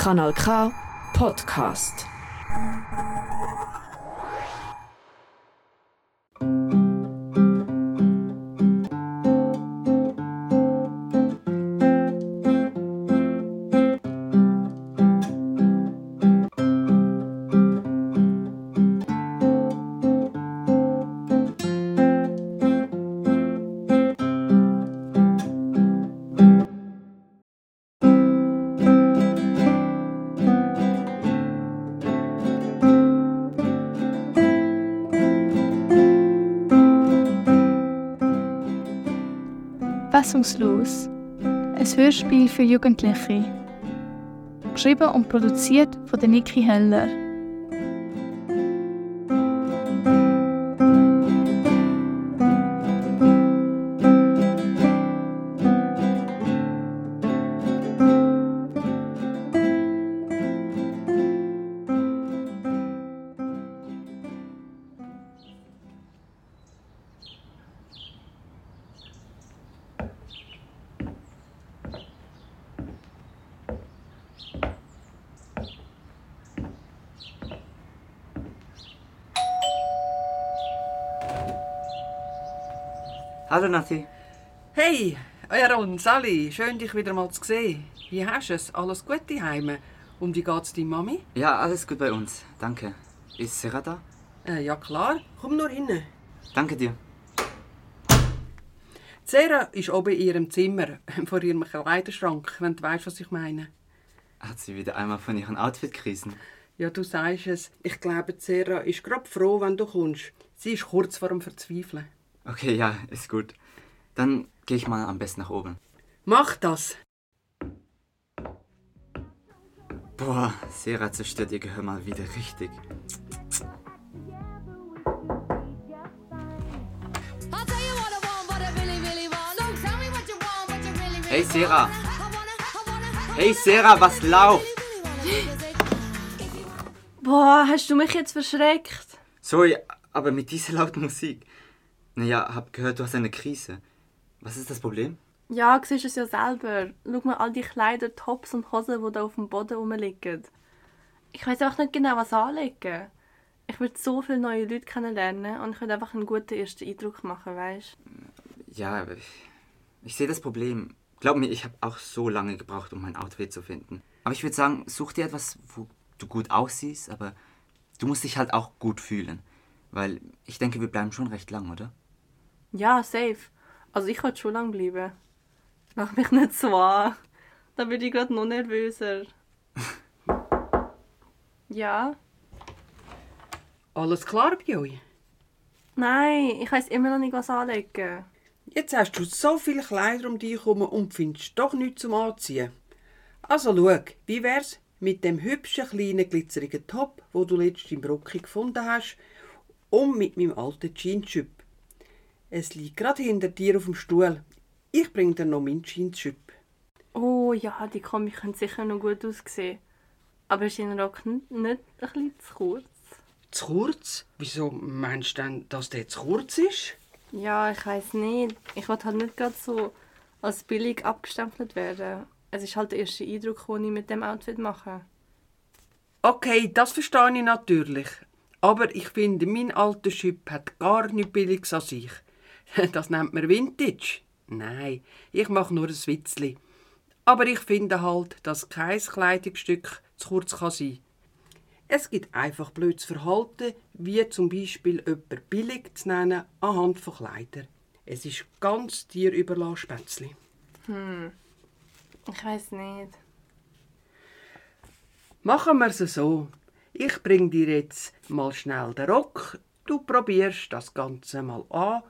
Kanal K Podcast. Fassungslos. Ein Hörspiel für Jugendliche. Geschrieben und produziert von Niki Heller. Hallo Nati. Hey, Aaron, Sally, schön dich wieder mal zu sehen. Wie hast du es? Alles gut daheim? Und wie geht's deiner Mami? Ja, alles gut bei uns. Danke. Ist Sarah da? Äh, ja klar, komm nur rein. Danke dir. Sarah ist oben in ihrem Zimmer, vor ihrem Kleiderschrank, wenn du weißt, was ich meine. Hat sie wieder einmal von ihren Outfit-Krisen? Ja, du sagst es. Ich glaube, Sarah ist gerade froh, wenn du kommst. Sie ist kurz vor dem Verzweifeln. Okay, ja, ist gut. Dann gehe ich mal am besten nach oben. Mach das! Boah, Sarah zerstört ihr Gehör mal wieder richtig. Hey. Sarah. Hey Sarah, was läuft? Boah, hast du mich jetzt verschreckt? Sorry, aber mit dieser lauten Musik. Naja, hab gehört, du hast eine Krise. Was ist das Problem? Ja, du siehst es ja selber. Schau mal all die Kleider, Tops und Hosen, die da auf dem Boden rumliegen. Ich weiß auch nicht genau, was anlegen. Ich will so viele neue Leute kennenlernen und ich will einfach einen guten ersten Eindruck machen, weißt Ja, ich, ich sehe das Problem. Glaub mir, ich habe auch so lange gebraucht, um mein Outfit zu finden. Aber ich würde sagen, such dir etwas, wo du gut aussiehst, aber du musst dich halt auch gut fühlen. Weil ich denke, wir bleiben schon recht lang, oder? Ja, safe. Also ich will schon lange bleiben. Mach mich nicht so an. Da bin ich gerade noch nervöser. ja? Alles klar bei euch? Nein, ich weiß immer noch nicht, was anlegen. Jetzt hast du so viele Kleider um dich herum und findest doch nichts zum Anziehen. Also schau, wie wär's mit dem hübschen kleinen glitzerigen Top, wo du letztens im Brocki gefunden hast, und mit meinem alten Jeansschüpp. Es liegt gerade hinter dir auf dem Stuhl. Ich bring dir noch meinen Jeansschüpp. Oh ja, die Kombi könnte sicher noch gut aussehen. Aber ist dein Rock nicht ein bisschen zu kurz? Zu kurz? Wieso meinst du denn, dass der zu kurz ist? Ja, ich weiß nicht. Ich will halt nicht gerade so als billig abgestempelt werden. Es ist halt der erste Eindruck, den ich mit dem Outfit mache. Okay, das verstehe ich natürlich. Aber ich finde, mein alter Schüpp hat gar nichts Billiges an sich. Das nennt man Vintage. Nein, ich mache nur ein Witzli. Aber ich finde halt, dass kein Kleidungsstück zu kurz kann sein Es gibt einfach blödes Verhalten, wie zum Beispiel jemand billig zu nennen anhand von Kleidern. Es ist ganz dir überlassen, Spätzli. Ich weiß nicht. Machen wir es so. Ich bring dir jetzt mal schnell den Rock. Du probierst das Ganze mal an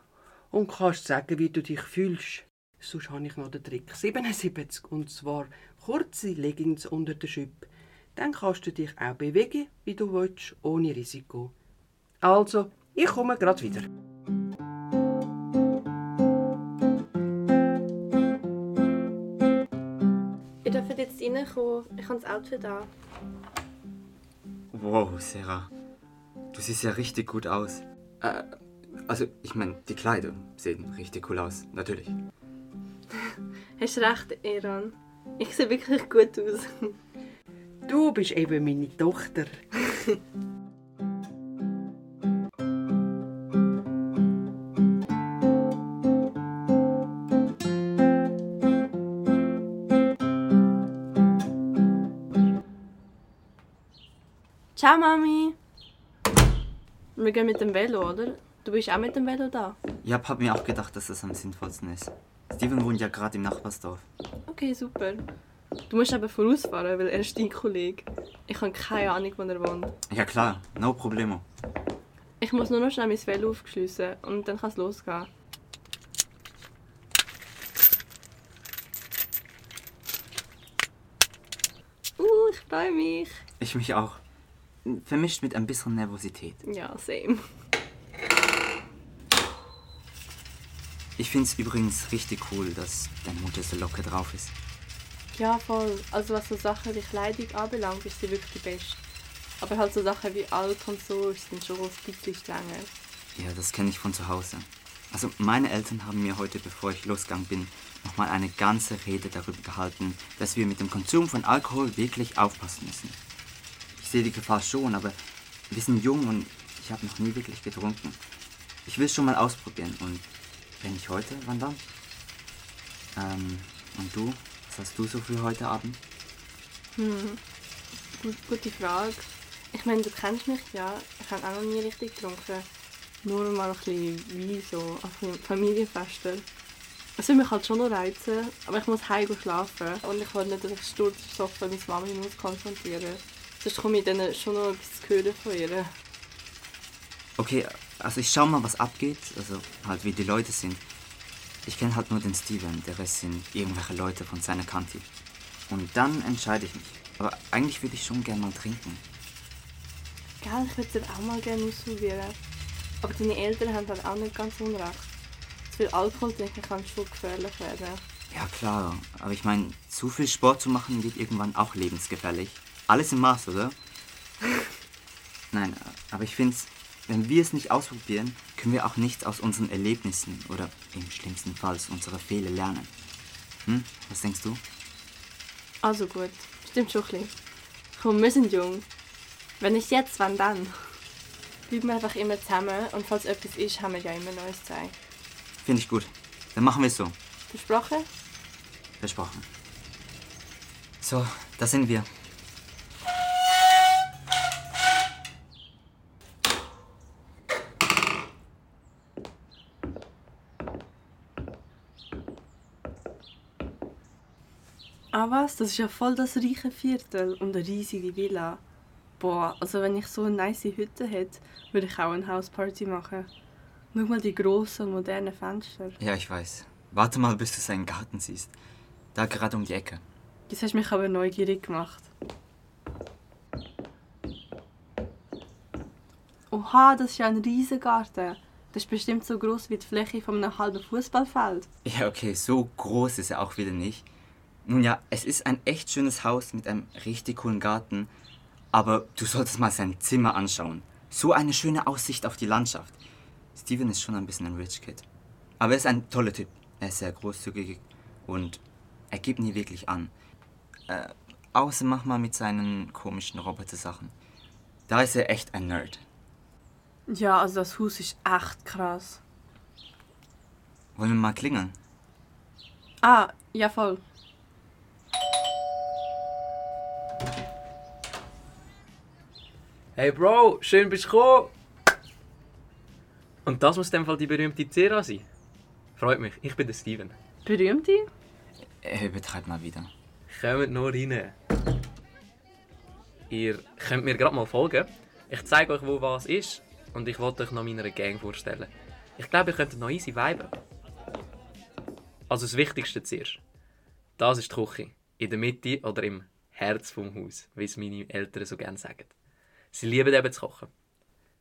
und kannst sagen, wie du dich fühlst. Sonst habe ich noch den Trick 77 und zwar kurze Leggings unter der Schüppe. Dann kannst du dich auch bewegen, wie du willst, ohne Risiko. Also, ich komme gerade wieder. Ihr dürft jetzt reinkommen. Ich habe das Outfit an. Wow, Sarah. Du siehst ja richtig gut aus. Äh, also, ich meine, die Kleider sehen richtig cool aus, natürlich. Hast recht, Eran. Ich sehe wirklich gut aus. Du bist eben meine Tochter. Ciao, Mami. Wir gehen mit dem Velo, oder? Du bist auch mit dem Velo da. Ich hab, hab mir auch gedacht, dass das am sinnvollsten ist. Steven wohnt ja gerade im Nachbarsdorf. Okay, super. Du musst aber vorausfahren, weil er ist dein Kollege. Ich habe keine Ahnung, wo er wohnt. Ja klar, no problemo. Ich muss nur noch schnell mein Velo aufschliessen und dann kann es losgehen. Uh, ich freue mich. Ich mich auch. Vermischt mit ein bisschen Nervosität. Ja, same. Ich find's übrigens richtig cool, dass deine Mutter so locker drauf ist. Ja, voll. Also was so Sachen wie Kleidung anbelangt, ist sie wirklich die Beste. Aber halt so Sachen wie Alk und so ist dann schon ein bisschen strenger. Ja, das kenne ich von zu Hause. Also meine Eltern haben mir heute, bevor ich losgegangen bin, nochmal eine ganze Rede darüber gehalten, dass wir mit dem Konsum von Alkohol wirklich aufpassen müssen. Ich sehe die Gefahr schon, aber wir sind jung und ich habe noch nie wirklich getrunken. Ich will es schon mal ausprobieren und wenn nicht heute, wann dann? Ähm, und du? Was hast du so für heute Abend? Gut, gute Frage. Ich meine, du kennst mich ja. Ich habe auch noch nie richtig getrunken. Nur mal ein bisschen Wein so an Fam- Familienfesten. Es würde mich halt schon noch reizen, aber ich muss heim schlafen. Und ich will nicht, dass ich sturzbesoffen meine Mami muss konfrontieren Sonst komme ich dann schon noch etwas zu hören von ihr. Okay, also ich schau mal, was abgeht, also halt wie die Leute sind. Ich kenne halt nur den Steven, der Rest sind irgendwelche Leute von seiner Kante. Und dann entscheide ich mich. Aber eigentlich würde ich schon gern mal trinken. Gell, ich würde es auch mal gerne ausprobieren. Aber deine Eltern haben halt auch nicht ganz unrecht. Zu viel Alkohol trinken kann schon gefährlich werden. Ja klar, aber ich meine, zu viel Sport zu machen wird irgendwann auch lebensgefährlich. Alles im Maß, oder? Nein, aber ich finde, wenn wir es nicht ausprobieren, können wir auch nichts aus unseren Erlebnissen oder im schlimmsten Fall unserer Fehler lernen. Hm? Was denkst du? Also gut, stimmt schon ein. Komm, wir sind jung. Wenn nicht jetzt, wann dann? Bleiben wir einfach immer zusammen und falls etwas ist, haben wir ja immer Neues zu sagen. Finde ich gut. Dann machen wir es so. Versprochen? Versprochen. So, da sind wir. Ah was, das ist ja voll das reiche Viertel und eine riesige Villa. Boah, also wenn ich so eine nice Hütte hätte, würde ich auch eine Hausparty machen. Schau mal die grossen modernen Fenster. Ja, ich weiß. Warte mal, bis du seinen Garten siehst. Da gerade um die Ecke. Das hast mich aber neugierig gemacht. Oha, das ist ja ein riesiger Garten. Das ist bestimmt so groß wie die Fläche von einem halben Fußballfeld. Ja, okay, so groß ist er auch wieder nicht. Nun ja, es ist ein echt schönes Haus mit einem richtig coolen Garten. Aber du solltest mal sein Zimmer anschauen. So eine schöne Aussicht auf die Landschaft. Steven ist schon ein bisschen ein Rich Kid. Aber er ist ein toller Typ. Er ist sehr großzügig und er gibt nie wirklich an. Äh, außer manchmal mit seinen komischen Roboter-Sachen. Da ist er echt ein Nerd. Ja, also das Haus ist echt krass. Wollen wir mal klingeln? Ah, ja voll. Hey Bro, schön bist du gekommen. Und das muss in dem Fall die berühmte Zera sein. Freut mich, ich bin der Steven. Berühmte? Er übertreibt mal wieder. Kommt nur rein. Ihr könnt mir gerade mal folgen. Ich zeige euch, wo was ist. Und ich wollte euch noch meiner Gang vorstellen. Ich glaube, ihr könnt noch easy viben. Also das Wichtigste zuerst. Das ist die Küche. In der Mitte oder im Herz vom Haus, wie es meine Eltern so gerne sagen. Sie lieben eben zu kochen.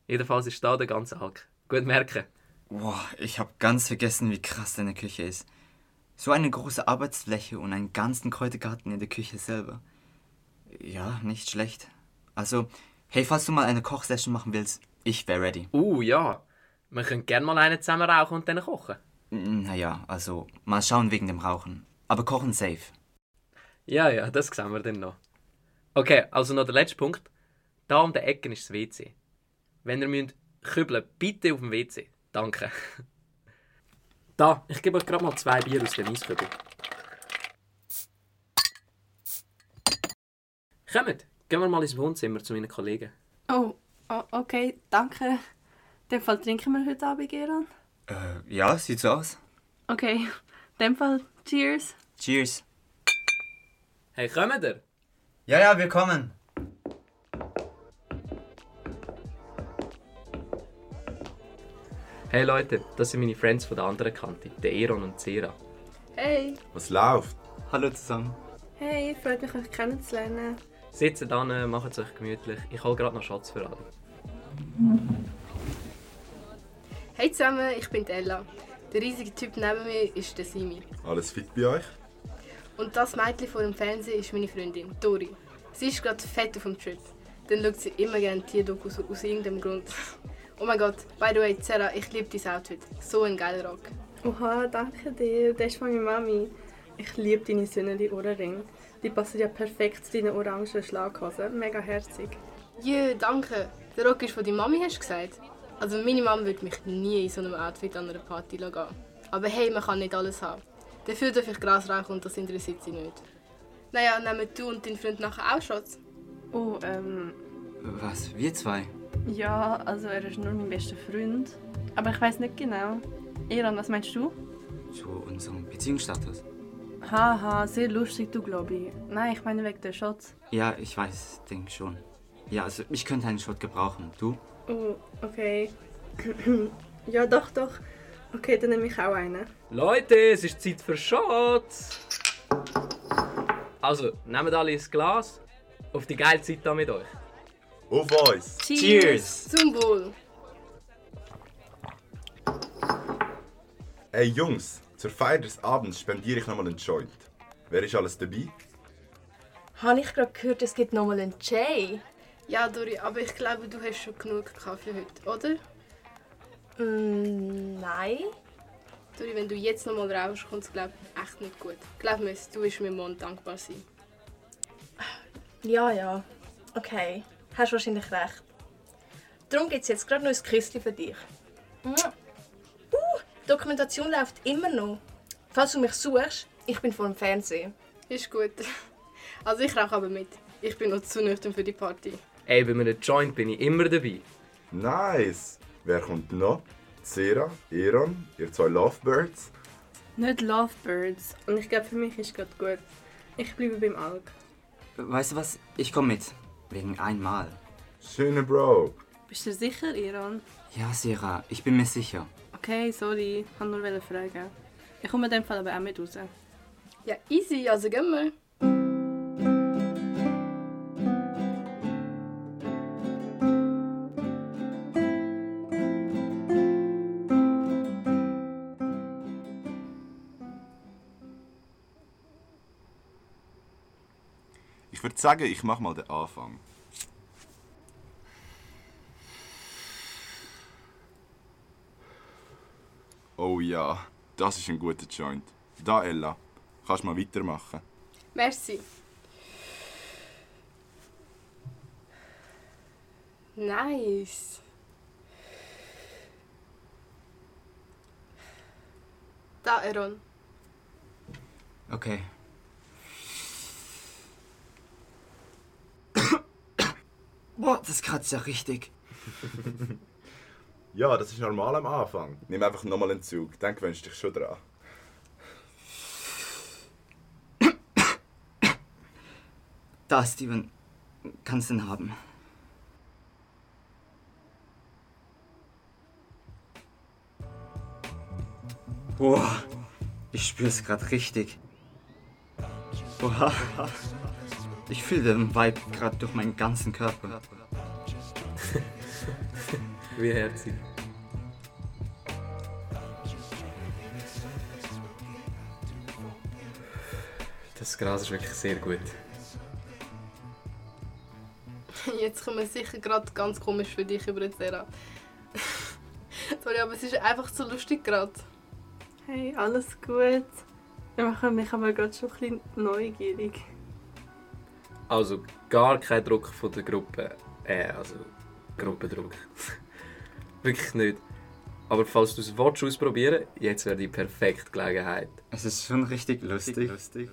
Jedenfalls ist da der ganze Alk. Gut merken. Boah, ich habe ganz vergessen, wie krass deine Küche ist. So eine große Arbeitsfläche und einen ganzen Kräutergarten in der Küche selber. Ja, nicht schlecht. Also, hey, falls du mal eine Kochsession machen willst, ich wäre ready. Uh, ja. Wir können gerne mal einen zusammen rauchen und dann kochen. Naja, also, mal schauen wegen dem Rauchen. Aber kochen safe. Ja, ja, das sehen wir dann noch. Okay, also noch der letzte Punkt. Da um der Ecke ist das WC. Wenn ihr müsst kübeln, bitte auf dem WC. Danke. Da, ich gebe euch gerade mal zwei Bier aus dem Eiskübel. Kommt, gehen wir mal ins Wohnzimmer zu meinen Kollegen. Oh, oh okay, danke. In dem Fall trinken wir heute Abend, Geron. Äh, ja, sieht so aus. Okay, in dem Fall cheers. Cheers. Hey, kommt ihr? Ja, ja, wir kommen. Hey Leute, das sind meine Friends von der anderen Kante, der Eron und Zera. Hey. Was läuft? Hallo zusammen. Hey, freut mich, euch kennenzulernen. Sitzt dann, macht es euch gemütlich. Ich hole gerade noch Schatz für alle. Hey zusammen, ich bin Ella. Der riesige Typ neben mir ist der Simi. Alles fit bei euch? Und das Mädchen vor dem Fernsehen ist meine Freundin, Dori. Sie ist gerade fett auf dem Trip. Dann schaut sie immer gerne Tierdokus aus irgendeinem Grund. Oh mein Gott, by the way, Sarah, ich liebe dein Outfit. So ein geiler Rock. Oha, danke dir. Das ist von meiner Mami. Ich liebe deine Söhneli Ohrringe. Die passen ja perfekt zu deinen orangen Schlaghosen. Mega herzig. Jö, danke. Der Rock ist von deiner Mami, hast du gesagt? Also meine Mama würde mich nie in so einem Outfit an einer Party gehen. Aber hey, man kann nicht alles haben. Dafür darf ich Gras rauchen und das interessiert sie nicht. Naja, nehmen du und dein Freund nachher auch Shots? Oh, ähm, Was, wir zwei? Ja, also er ist nur mein bester Freund. Aber ich weiß nicht genau. Iran, was meinst du? Zu unserem Beziehungsstatus? Haha, sehr lustig, du glaube ich. Nein, ich meine wegen der Shots. Ja, ich weiß, denke schon. Ja, also ich könnte einen Shot gebrauchen. Du? Oh, okay. ja, doch, doch. Okay, dann nehme ich auch einen. Leute, es ist Zeit für Shots! Also, nehmt alle ein Glas. Auf die geile Zeit da mit euch. Auf uns! Cheers! Zum Wohl! Hey Jungs, zur Feier des Abends spendiere ich nochmal einen Joint. Wer ist alles dabei? Habe ich gerade gehört, es gibt nochmal einen Jay? Ja, Dori, aber ich glaube, du hast schon genug Kaffee heute, oder? Mm, nein. Dori, wenn du jetzt noch mal rauschst, kommt es, glaube ich, echt nicht gut. Glaub mir, du wirst mir morgen dankbar sein. Ja, ja. Okay, hast wahrscheinlich recht. Darum gibt es jetzt gerade noch ein Küsschen für dich. Uh, die Dokumentation läuft immer noch. Falls du mich suchst, ich bin vor dem Fernsehen. Ist gut. Also ich rauche aber mit. Ich bin noch zu nüchtern für die Party. Ey, bei einem Joint bin ich immer dabei. Nice! Wer kommt noch? Sarah, Eron, ihr zwei Lovebirds. Nicht Lovebirds. Und ich glaube, für mich ist gerade gut. Ich bleibe beim Alk. Weißt du was? Ich komme mit. Wegen einmal. Schöne Bro. Bist du sicher, Iran? Ja, Sarah, ich bin mir sicher. Okay, sorry. Ich wollte nur fragen. Ich komme in dem Fall aber auch mit raus. Ja, easy, also gehen wir. Sagen, ich mache mal den Anfang. Oh ja, das ist ein guter Joint. Da, Ella, kannst mal weitermachen. Merci. Nice. Da, Aaron. Okay. Boah, das kratzt ja richtig. Ja, das ist normal am Anfang. Nimm einfach nochmal einen Zug, dann gewöhnst du dich schon dran. Da, Steven. Kannst den haben. Boah, ich spür's gerade richtig. Boah, ich fühle den Vibe gerade durch meinen ganzen Körper. Wie herzig. Das Gras ist wirklich sehr gut. Jetzt kommen wir sicher gerade ganz komisch für dich über den Sarah. Sorry, aber es ist einfach so lustig gerade. Hey, alles gut. Ich mache mich aber gerade schon ein bisschen neugierig. Also gar kein Druck von der Gruppe. Äh, also Gruppendruck. Wirklich nicht. Aber falls du es willst, ausprobieren jetzt wäre die perfekte Gelegenheit. Es ist schon richtig lustig. lustig.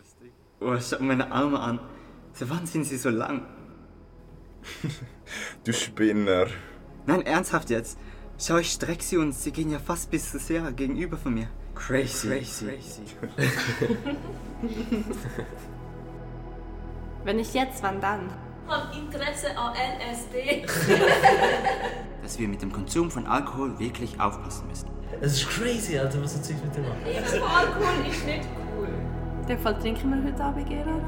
Oh, schau meine Arme an. Seit wann sind sie so lang? Du Spinner. Nein, ernsthaft jetzt. Schau, ich streck sie und sie gehen ja fast bis zu Sarah gegenüber von mir. Crazy. Crazy. Wenn nicht jetzt, wann dann? Hab Interesse an LSD. Dass wir mit dem Konsum von Alkohol wirklich aufpassen müssen. Es ist crazy, Alter, was du Zeug mit dir machst. Alkohol ist nicht cool. In dem Fall trinken wir heute Abend, Gerard.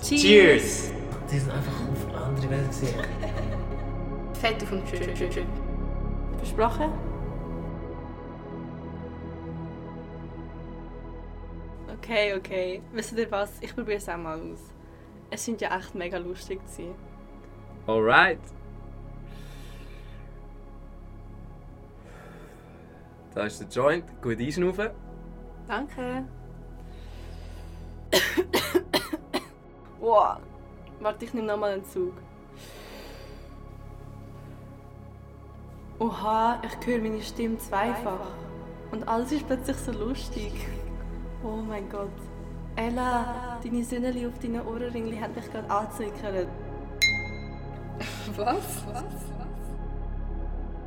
Cheers! Die sind einfach auf eine andere Welt gesehen. Fett auf dem Trip. Versprochen? Okay, okay. Wisst ihr was? Ich probiere es auch mal aus. Es scheint ja echt mega lustig zu sein. Alright. Da ist der Joint. Gut einschnaufen. Danke. wow. Warte, ich nehme nochmal einen Zug. Oha, ich höre meine Stimme zweifach. Und alles ist plötzlich so lustig. Oh mein Gott. Ella, deine Söhneli auf deinen Ohrenringli haben dich gerade angezwickert. Was? Was?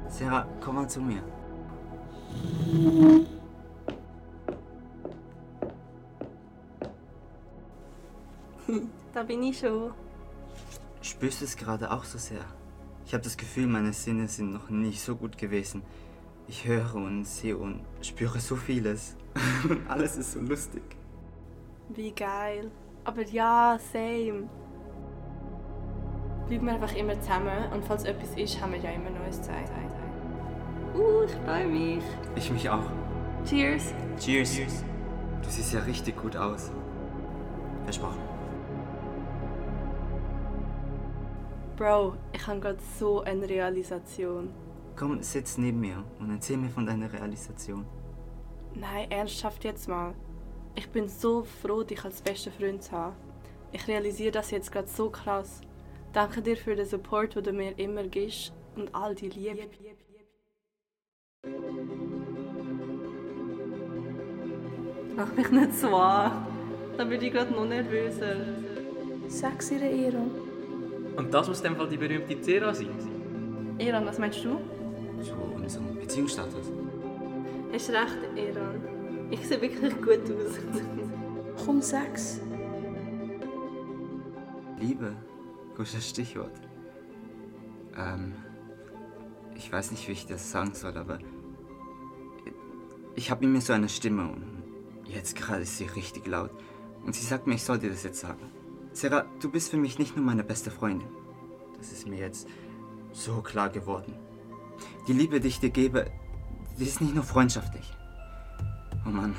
Sarah, komm mal zu mir. Da bin ich schon. Spürst du es gerade auch so sehr? Ich habe das Gefühl, meine Sinne sind noch nicht so gut gewesen. Ich höre und sehe und spüre so vieles. Alles ist so lustig. Wie geil. Aber ja, same. Bleiben wir einfach immer zusammen und falls etwas ist, haben wir ja immer Neues zu sagen. Uh, ich freue mich. Ich mich auch. Cheers. Cheers. Du siehst ja richtig gut aus. Versprochen. Bro, ich habe gerade so eine Realisation. Komm, sitz neben mir und erzähl mir von deiner Realisation. Nein, ernsthaft jetzt mal. Ich bin so froh, dich als besten Freund zu haben. Ich realisiere das jetzt gerade so krass. Danke dir für den Support, den du mir immer gibst und all die Liebe. Mach mich nicht so an. Da bin ich gerade noch nervöser. Sag's ihr, Eron. Und das muss in dem Fall die berühmte Zera sein. Eran, was meinst du? So unseren Beziehungsstatus. Hast recht, Eran. Ich sehe wirklich gut aus. Komm, sag's. Liebe, gutes Stichwort. Ähm, ich weiß nicht, wie ich das sagen soll, aber ich habe in mir so eine Stimme und jetzt gerade ist sie richtig laut. Und sie sagt mir, ich soll dir das jetzt sagen. Sarah, du bist für mich nicht nur meine beste Freundin. Das ist mir jetzt so klar geworden. Die Liebe, die ich dir gebe, die ist nicht nur freundschaftlich. Oh Mann,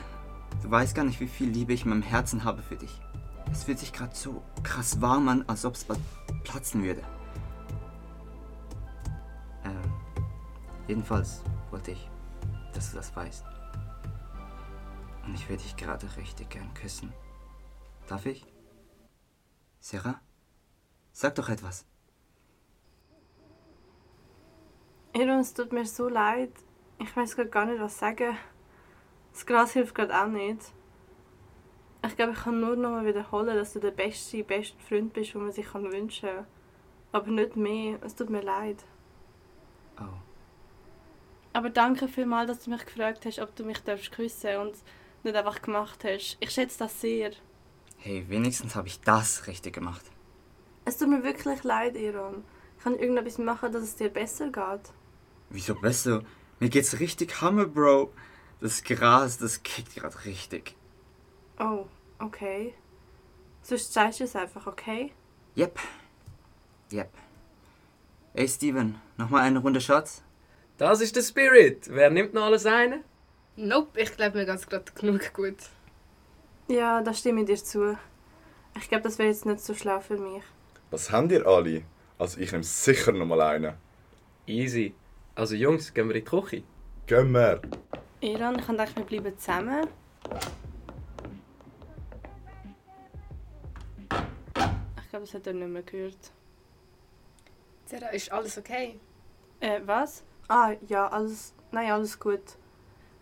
du weißt gar nicht, wie viel Liebe ich in meinem Herzen habe für dich. Es fühlt sich gerade so krass warm an, als ob es platzen würde. Ähm, jedenfalls wollte ich, dass du das weißt. Und ich würde dich gerade richtig gern küssen. Darf ich? Sarah? Sag doch etwas. Eron, es tut mir so leid. Ich weiß gerade gar nicht, was sagen. Das Gras hilft gerade auch nicht. Ich glaube, ich kann nur noch mal wiederholen, dass du der beste, beste Freund bist, den man sich kann wünschen kann. Aber nicht mehr. Es tut mir leid. Oh. Aber danke vielmals, dass du mich gefragt hast, ob du mich darfst küssen und nicht einfach gemacht hast. Ich schätze das sehr. Hey, wenigstens habe ich das richtig gemacht. Es tut mir wirklich leid, Eron. Ich kann irgendetwas machen, dass es dir besser geht. Wieso besser? Mir geht's richtig Hammer, Bro. Das Gras, das kickt gerade richtig. Oh, okay. Sonst zeigst du es einfach, okay? Yep. Yep. Ey, Steven, nochmal eine Runde Shots? Das ist der Spirit. Wer nimmt noch alles eine? Nope, ich glaube, mir geht's gerade genug gut. Ja, da stimme ich dir zu. Ich glaube, das wäre jetzt nicht so schlau für mich. Was habt ihr alle? Also ich nehme sicher noch mal einen. Easy. Also Jungs, gehen wir in die Küche. Gehen wir. Eran, ich dachte, wir bleiben zusammen. Ich glaube, das hat er nicht mehr gehört. Sarah, ist alles okay? Äh, was? Ah, ja, alles. Nein, alles gut.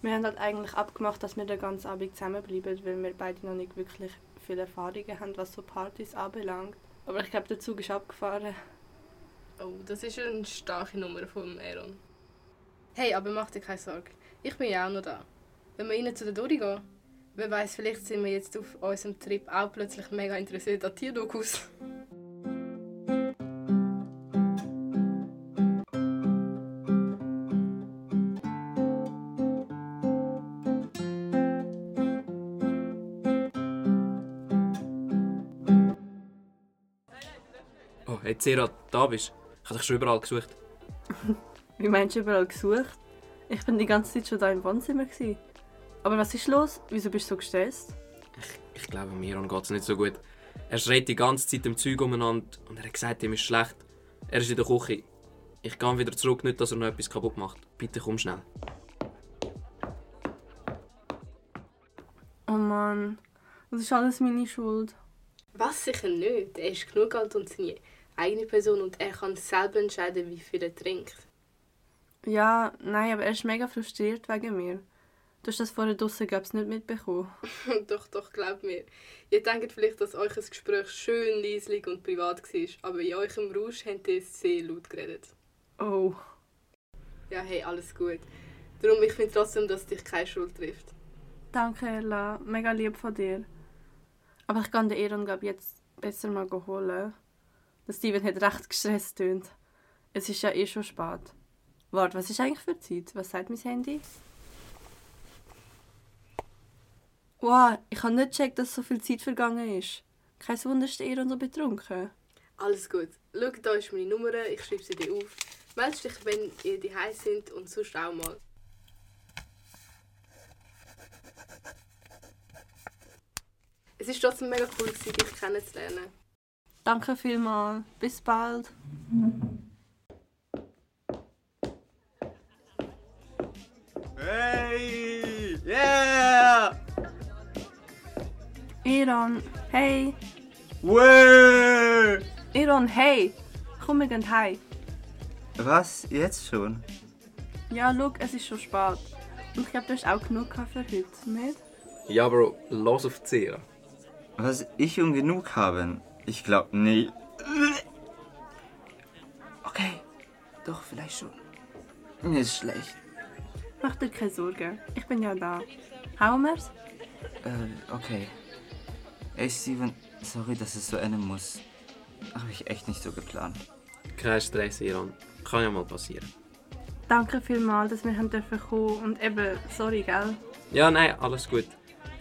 Wir haben halt eigentlich abgemacht, dass wir den ganzen Abend zusammenbleiben, weil wir beide noch nicht wirklich viele Erfahrungen haben, was so Partys anbelangt. Aber ich glaube, der Zug ist abgefahren. Oh, das ist eine starke Nummer von Aaron. Hey, aber mach dir keine Sorge. Ich bin ja auch noch da. Wenn wir rein zu der Dori gehen, wer weiß, vielleicht sind wir jetzt auf unserem Trip auch plötzlich mega interessiert an Tierdokus. Oh, hey Zera, da bist Ich habe dich schon überall gesucht. Wie meinst du überall gesucht? Ich bin die ganze Zeit schon da im Wohnzimmer. Gewesen. Aber was ist los? Wieso bist du so gestresst? Ich glaube, Miron geht es nicht so gut. Er schreit die ganze Zeit im Zeug umeinander und er hat gesagt, ihm ist schlecht. Er ist in der Küche. Ich gehe wieder zurück, nicht, dass er noch etwas kaputt macht. Bitte komm schnell. Oh Mann, das ist alles meine Schuld. Was sicher nicht. Er ist genug alt und seine eigene Person und er kann selber entscheiden, wie viel er trinkt. Ja, nein, aber er ist mega frustriert wegen mir. Du hast das vorher draussen, glaube ich, nicht mitbekommen. doch, doch, glaub mir. Ihr denkt vielleicht, dass euch ein Gespräch schön leislich und privat war, aber in eurem Rausch habt ihr sehr laut geredet. Oh. Ja, hey, alles gut. Darum, ich finde trotzdem, dass dich keine Schuld trifft. Danke, Ella. Mega lieb von dir. Aber ich kann den Eron, glaube jetzt besser mal holen. Der Steven hat recht gestresst tönt. Es ist ja eh schon spät. Warte, was ist eigentlich für Zeit? Was sagt mein Handy? Wow, ich habe nicht gecheckt, dass so viel Zeit vergangen ist. Kein Wunder, ist der Eron so betrunken. Alles gut. Schau, da ist meine Nummer, ich schreibe sie dir auf. Meldest dich, wenn ihr daheim sind und sonst auch mal. Es ist trotzdem mega cool, dich kennenzulernen. Danke vielmals. Bis bald. Hey! Yeah! Eron, hey. Way! Eron, hey. Komm, wir gehen heim. Was? Jetzt schon? Ja, schau, es ist schon spät. Und ich glaube, du hast auch genug gehabt für heute, nicht? Ja, Bro, los auf Zera. Was ich um genug haben? Ich glaub nicht. Okay, doch, vielleicht schon. Mir ist schlecht. Mach dir keine Sorgen. Ich bin ja da. Hauen wir's? Äh, okay. Ey, Steven, sorry, dass es so enden muss. Habe ich echt nicht so geplant. Kein Stress, Iran. Kann ja mal passieren. Danke vielmals, dass wir haben dürfen kommen und eben, sorry, gell? Ja, nein, alles gut.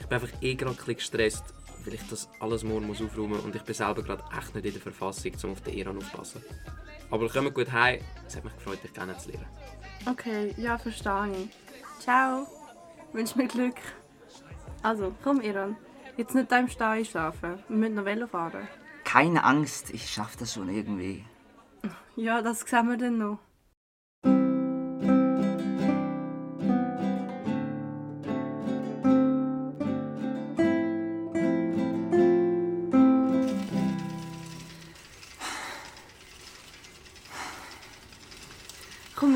Ich bin einfach eh gerade ein gestresst, weil ich das alles morgen muss aufräumen muss und ich bin selber gerade echt nicht in der Verfassung, um auf den Iran aufzupassen. Aber kommt gut heim. Es hat mich gefreut, dich kennenzulernen. Okay, ja, verstehe ich. Ciao. Wünsch mir Glück. Also, komm, Iran. Jetzt nicht da im Stall einschlafen. Wir müssen noch Velo fahren. Keine Angst, ich schaff das schon irgendwie. Ja, das sehen wir dann noch.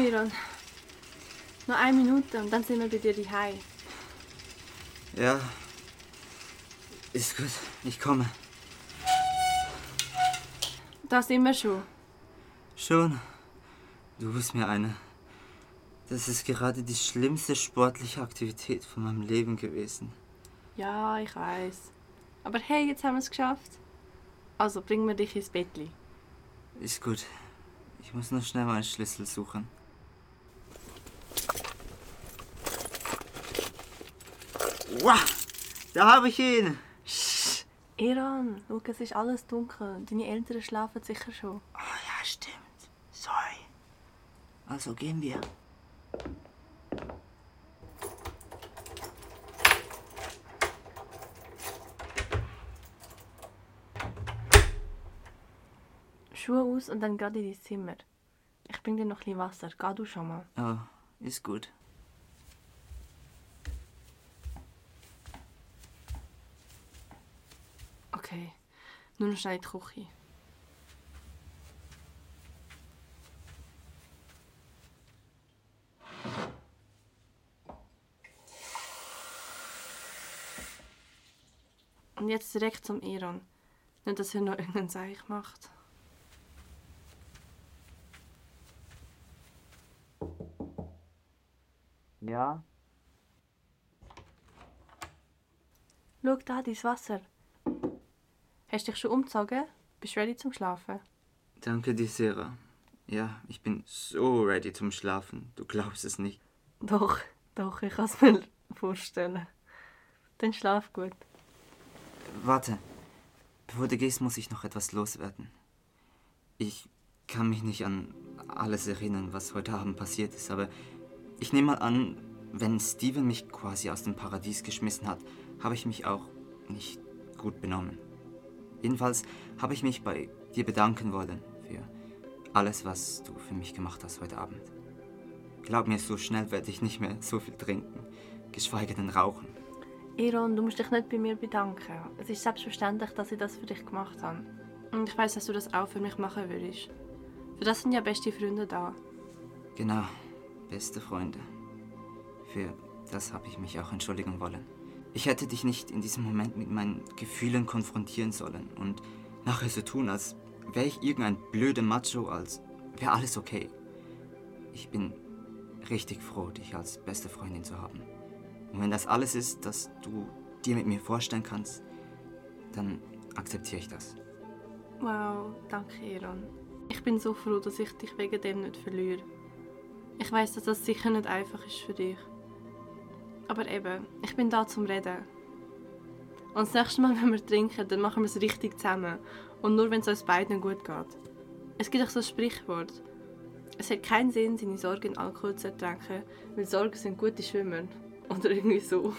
Komm, Miran. Noch eine Minute und dann sind wir bei dir daheim. Ja. Ist gut, ich komme. Da sind wir schon. Schon. Du bist mir eine. Das ist gerade die schlimmste sportliche Aktivität von meinem Leben gewesen. Ja, ich weiß. Aber hey, jetzt haben wir es geschafft. Also bringen wir dich ins Bettli. Ist gut. Ich muss nur schnell meinen Schlüssel suchen. Wow, da habe ich ihn. Iran, schau, es ist alles dunkel. Deine Eltern schlafen sicher schon. Ah ja, stimmt. Sorry. Also gehen wir. Schuhe aus und dann gerade in dein Zimmer. Ich bring dir noch ein bisschen Wasser. Geh du schon mal. Oh, ist gut. Nur noch schnell in die Küche. Und jetzt direkt zum Iron. Nicht, dass er noch irgendeinen Seich macht. Ja. Schau da, dein Wasser. Hast du dich schon umgezogen? Bist du ready zum Schlafen? Danke dir, Sarah. Ja, ich bin so ready zum Schlafen. Du glaubst es nicht. Doch, doch, ich kann es mir vorstellen. Dann schlaf gut. Warte. Bevor du gehst, muss ich noch etwas loswerden. Ich kann mich nicht an alles erinnern, was heute Abend passiert ist, aber ich nehme mal an, wenn Steven mich quasi aus dem Paradies geschmissen hat, habe ich mich auch nicht gut benommen. Jedenfalls habe ich mich bei dir bedanken wollen für alles, was du für mich gemacht hast heute Abend. Glaub mir, so schnell werde ich nicht mehr so viel trinken, geschweige denn rauchen. Iron, du musst dich nicht bei mir bedanken. Es ist selbstverständlich, dass ich das für dich gemacht habe. Und ich weiß, dass du das auch für mich machen würdest. Für das sind ja beste Freunde da. Genau, beste Freunde. Für das habe ich mich auch entschuldigen wollen. Ich hätte dich nicht in diesem Moment mit meinen Gefühlen konfrontieren sollen und nachher so tun, als wäre ich irgendein blöder Macho, als wäre alles okay. Ich bin richtig froh, dich als beste Freundin zu haben. Und wenn das alles ist, das du dir mit mir vorstellen kannst, dann akzeptiere ich das. Wow, danke, Iron. Ich bin so froh, dass ich dich wegen dem nicht verliere. Ich weiß, dass das sicher nicht einfach ist für dich. Aber eben, ich bin da zum Reden. Und das nächste Mal, wenn wir trinken, dann machen wir es richtig zusammen. Und nur, wenn es uns beiden gut geht. Es gibt auch so ein Sprichwort. Es hat keinen Sinn, seine Sorgen in Alkohol zu ertränken, weil Sorgen sind gute Schwimmer. Oder irgendwie so.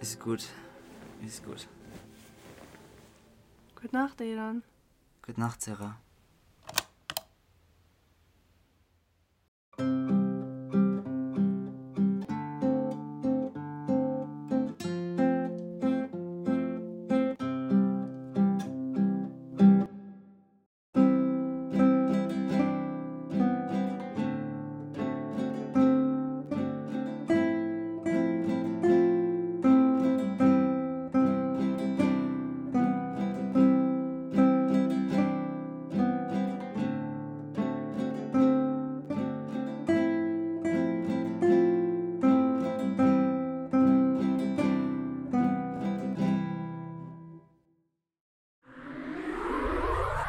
Ist gut. Ist gut. Gute Nacht, Iran. Gute Nacht, Sarah.